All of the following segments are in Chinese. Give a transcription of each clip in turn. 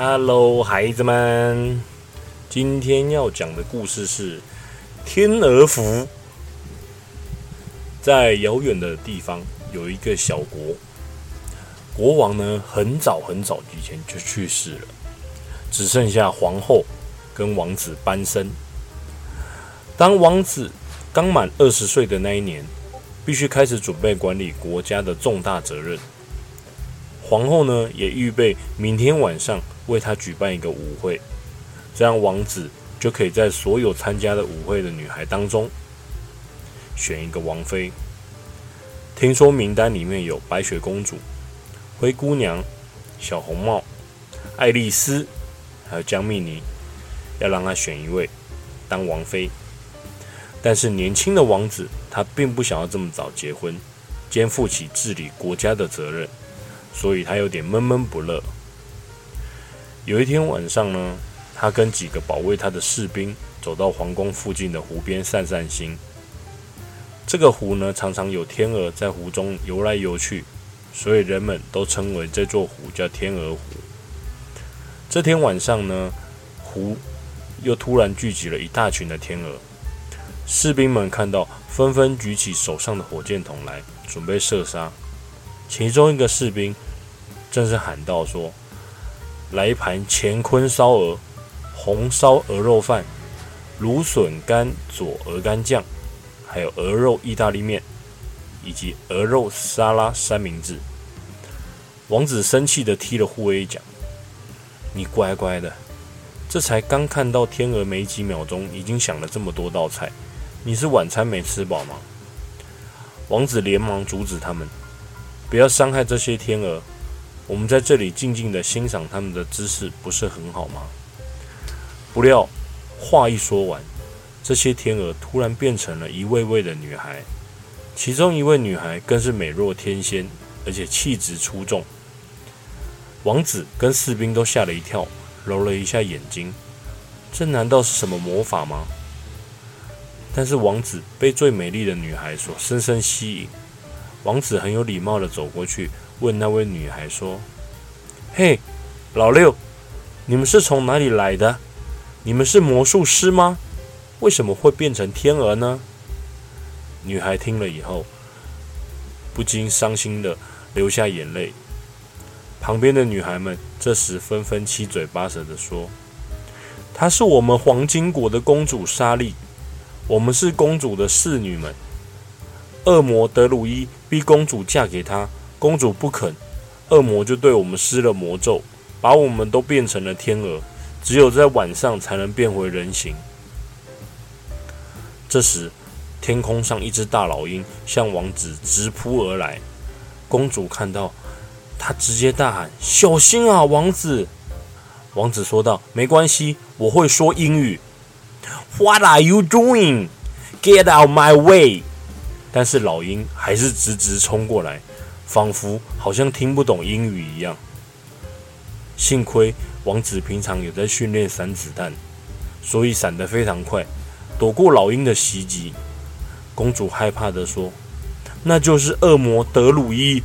Hello，孩子们，今天要讲的故事是天鹅湖。在遥远的地方有一个小国，国王呢很早很早以前就去世了，只剩下皇后跟王子班森。当王子刚满二十岁的那一年，必须开始准备管理国家的重大责任。皇后呢也预备明天晚上为他举办一个舞会，这样王子就可以在所有参加的舞会的女孩当中。选一个王妃。听说名单里面有白雪公主、灰姑娘、小红帽、爱丽丝，还有江蜜妮，要让她选一位当王妃。但是年轻的王子他并不想要这么早结婚，肩负起治理国家的责任，所以他有点闷闷不乐。有一天晚上呢，他跟几个保卫他的士兵走到皇宫附近的湖边散散心。这个湖呢，常常有天鹅在湖中游来游去，所以人们都称为这座湖叫天鹅湖。这天晚上呢，湖又突然聚集了一大群的天鹅，士兵们看到，纷纷举起手上的火箭筒来准备射杀。其中一个士兵正是喊道：“说来一盘乾坤烧鹅，红烧鹅肉饭，芦笋干佐鹅肝酱。”还有鹅肉意大利面，以及鹅肉沙拉三明治。王子生气的踢了护卫一脚：“你乖乖的，这才刚看到天鹅没几秒钟，已经想了这么多道菜，你是晚餐没吃饱吗？”王子连忙阻止他们：“不要伤害这些天鹅，我们在这里静静的欣赏他们的姿势，不是很好吗？”不料话一说完。这些天鹅突然变成了一位位的女孩，其中一位女孩更是美若天仙，而且气质出众。王子跟士兵都吓了一跳，揉了一下眼睛，这难道是什么魔法吗？但是王子被最美丽的女孩所深深吸引，王子很有礼貌的走过去，问那位女孩说：“嘿，老六，你们是从哪里来的？你们是魔术师吗？”为什么会变成天鹅呢？女孩听了以后，不禁伤心的流下眼泪。旁边的女孩们这时纷纷七嘴八舌的说：“她是我们黄金国的公主莎莉，我们是公主的侍女们。恶魔德鲁伊逼公主嫁给他，公主不肯，恶魔就对我们施了魔咒，把我们都变成了天鹅，只有在晚上才能变回人形。”这时，天空上一只大老鹰向王子直扑而来。公主看到，她直接大喊：“小心啊，王子！”王子说道：“没关系，我会说英语。” What are you doing? Get out my way！但是老鹰还是直直冲过来，仿佛好像听不懂英语一样。幸亏王子平常有在训练闪子弹，所以闪得非常快。躲过老鹰的袭击，公主害怕的说：“那就是恶魔德鲁伊。”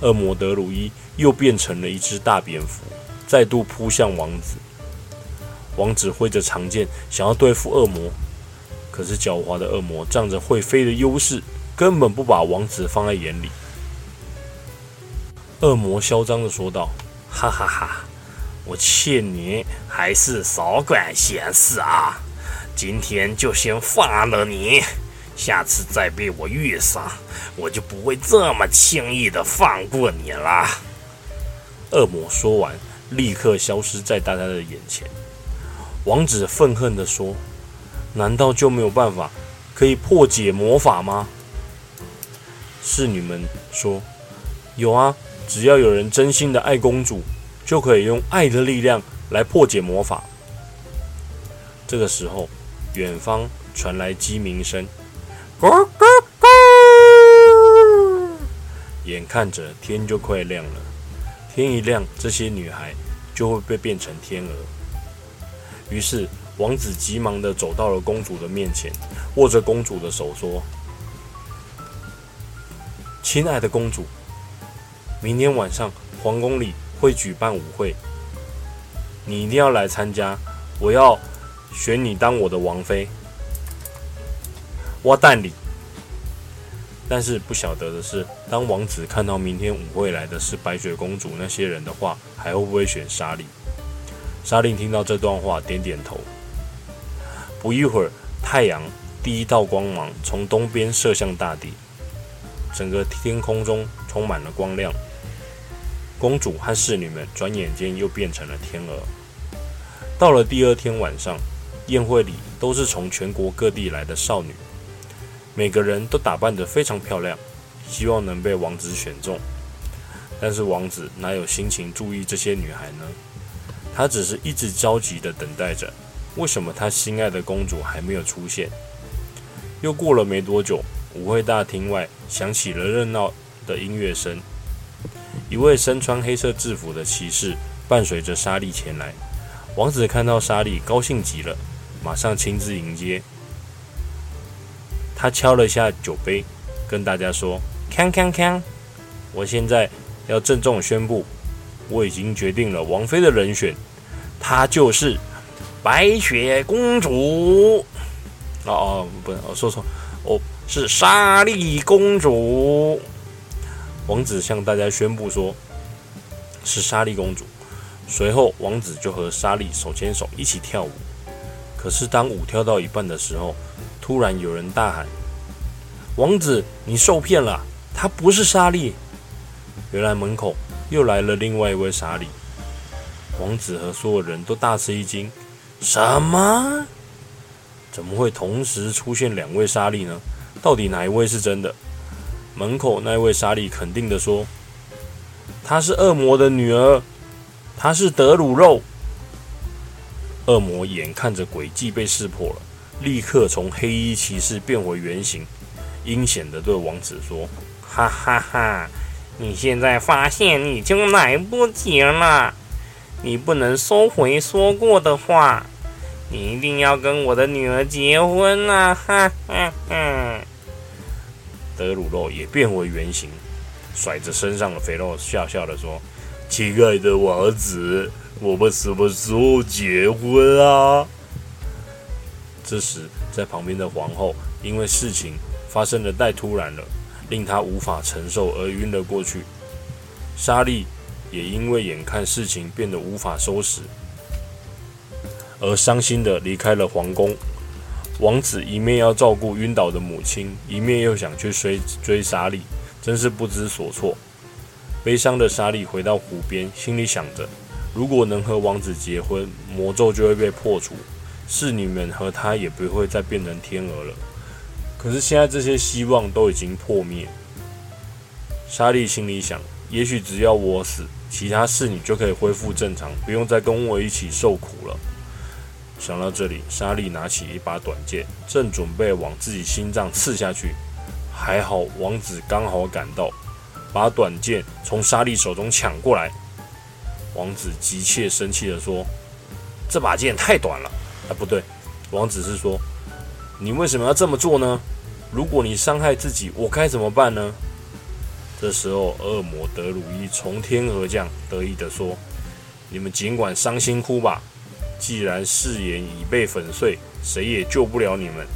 恶魔德鲁伊又变成了一只大蝙蝠，再度扑向王子。王子挥着长剑想要对付恶魔，可是狡猾的恶魔仗着会飞的优势，根本不把王子放在眼里。恶魔嚣张的说道：“哈哈哈，我欠你还是少管闲事啊！”今天就先放了你，下次再被我遇上，我就不会这么轻易的放过你了。恶魔说完，立刻消失在大家的眼前。王子愤恨地说：“难道就没有办法可以破解魔法吗？”侍女们说：“有啊，只要有人真心的爱公主，就可以用爱的力量来破解魔法。”这个时候。远方传来鸡鸣声，咕咕咕！眼看着天就快亮了，天一亮，这些女孩就会被变成天鹅。于是王子急忙的走到了公主的面前，握着公主的手说：“亲爱的公主，明天晚上皇宫里会举办舞会，你一定要来参加。我要选你当我的王妃。挖蛋里。但是不晓得的是，当王子看到明天舞会来的是白雪公主那些人的话，还会不会选莎莉？莎莉听到这段话，点点头。不一会儿，太阳第一道光芒从东边射向大地，整个天空中充满了光亮。公主和侍女们转眼间又变成了天鹅。到了第二天晚上，宴会里都是从全国各地来的少女。每个人都打扮得非常漂亮，希望能被王子选中。但是王子哪有心情注意这些女孩呢？他只是一直焦急地等待着，为什么他心爱的公主还没有出现？又过了没多久，舞会大厅外响起了热闹的音乐声。一位身穿黑色制服的骑士伴随着莎莉前来。王子看到莎莉，高兴极了，马上亲自迎接。他敲了一下酒杯，跟大家说：“锵锵锵！我现在要郑重宣布，我已经决定了王妃的人选，她就是白雪公主。哦哦，不，我说错，哦，是莎莉公主。王子向大家宣布说，是莎莉公主。随后，王子就和莎莉手牵手一起跳舞。可是，当舞跳到一半的时候，突然有人大喊：“王子，你受骗了！她不是莎莉。”原来门口又来了另外一位莎莉。王子和所有人都大吃一惊：“什么？怎么会同时出现两位莎莉呢？到底哪一位是真的？”门口那位莎莉肯定的说：“她是恶魔的女儿，她是德鲁肉。”恶魔眼看着诡计被识破了。立刻从黑衣骑士变回原形，阴险地对王子说：“哈哈哈！你现在发现你就来不及了，你不能收回说过的话，你一定要跟我的女儿结婚啊！”哈哈哈！德鲁洛也变回原形，甩着身上的肥肉，笑笑地说：“亲爱的王子，我们什么时候结婚啊？”这时，在旁边的皇后因为事情发生的太突然了，令她无法承受而晕了过去。莎莉也因为眼看事情变得无法收拾，而伤心的离开了皇宫。王子一面要照顾晕倒的母亲，一面又想去追追莎莉，真是不知所措。悲伤的莎莉回到湖边，心里想着：如果能和王子结婚，魔咒就会被破除。侍女们和他也不会再变成天鹅了。可是现在这些希望都已经破灭。莎莉心里想：也许只要我死，其他侍女就可以恢复正常，不用再跟我一起受苦了。想到这里，莎莉拿起一把短剑，正准备往自己心脏刺下去。还好王子刚好赶到，把短剑从莎莉手中抢过来。王子急切生气地说：“这把剑太短了。”啊，不对，王子是说，你为什么要这么做呢？如果你伤害自己，我该怎么办呢？这时候，恶魔德鲁伊从天而降，得意地说：“你们尽管伤心哭吧，既然誓言已被粉碎，谁也救不了你们。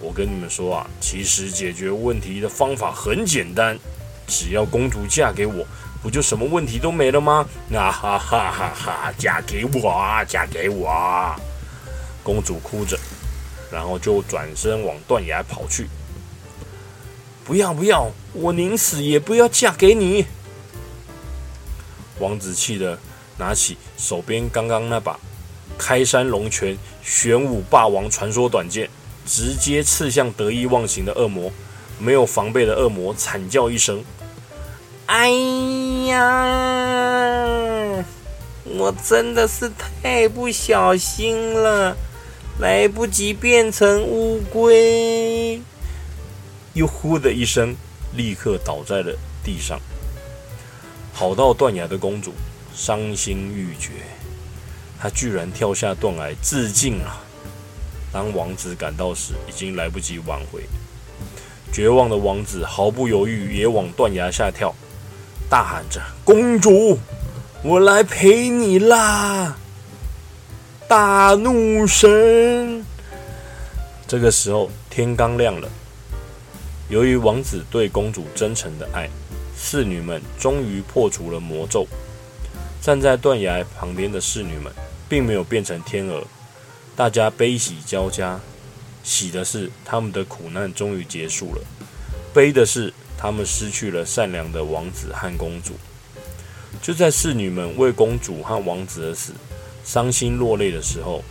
我跟你们说啊，其实解决问题的方法很简单，只要公主嫁给我。”不就什么问题都没了吗？那哈哈哈哈！嫁给我啊，嫁给我啊！公主哭着，然后就转身往断崖跑去。不要不要，我宁死也不要嫁给你！王子气得拿起手边刚刚那把开山龙泉玄武霸王传说短剑，直接刺向得意忘形的恶魔。没有防备的恶魔惨叫一声。哎呀！我真的是太不小心了，来不及变成乌龟。又呼的一声，立刻倒在了地上。跑到断崖的公主伤心欲绝，他居然跳下断崖自尽了。当王子赶到时，已经来不及挽回。绝望的王子毫不犹豫，也往断崖下跳。大喊着：“公主，我来陪你啦！”大怒神。这个时候天刚亮了，由于王子对公主真诚的爱，侍女们终于破除了魔咒。站在断崖旁边的侍女们并没有变成天鹅，大家悲喜交加。喜的是他们的苦难终于结束了，悲的是他们失去了善良的王子和公主。就在侍女们为公主和王子而死伤心落泪的时候，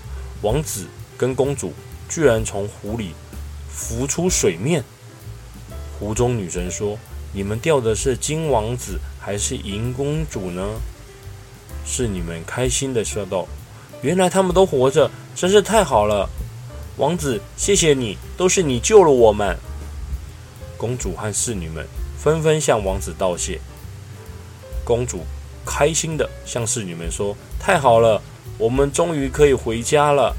王子跟公主居然从湖里浮出水面。湖中女神说：“你们钓的是金王子还是银公主呢？”侍女们开心的笑道：“原来他们都活着，真是太好了。”王子，谢谢你，都是你救了我们。公主和侍女们纷纷向王子道谢。公主开心的向侍女们说：“太好了，我们终于可以回家了。”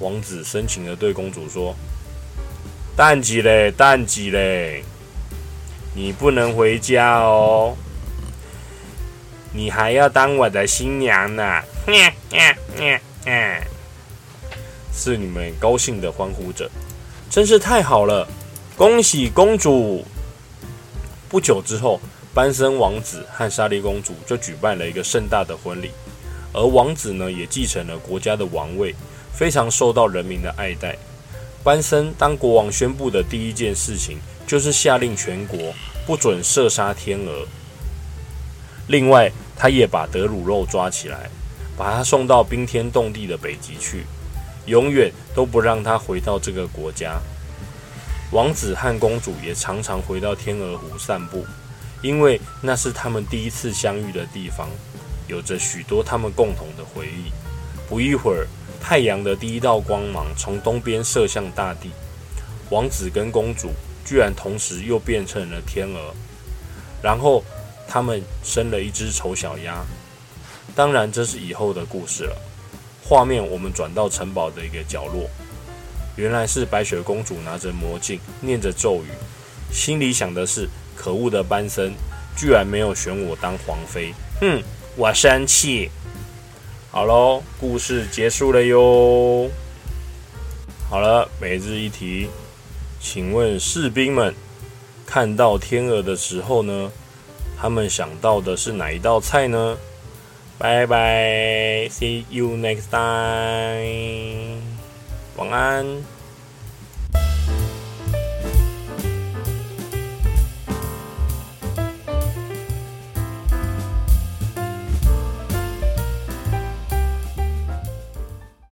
王子深情的对公主说：“淡季嘞，淡季嘞，你不能回家哦，你还要当我的新娘呢。”侍女们高兴的欢呼着，真是太好了！恭喜公主！不久之后，班森王子和莎莉公主就举办了一个盛大的婚礼，而王子呢，也继承了国家的王位，非常受到人民的爱戴。班森当国王宣布的第一件事情，就是下令全国不准射杀天鹅。另外，他也把德鲁肉抓起来，把他送到冰天冻地的北极去。永远都不让他回到这个国家。王子和公主也常常回到天鹅湖散步，因为那是他们第一次相遇的地方，有着许多他们共同的回忆。不一会儿，太阳的第一道光芒从东边射向大地，王子跟公主居然同时又变成了天鹅，然后他们生了一只丑小鸭。当然，这是以后的故事了。画面我们转到城堡的一个角落，原来是白雪公主拿着魔镜，念着咒语，心里想的是：可恶的班森，居然没有选我当皇妃，哼，我生气。好喽，故事结束了哟。好了，每日一题，请问士兵们看到天鹅的时候呢，他们想到的是哪一道菜呢？拜拜，See you next time。晚安。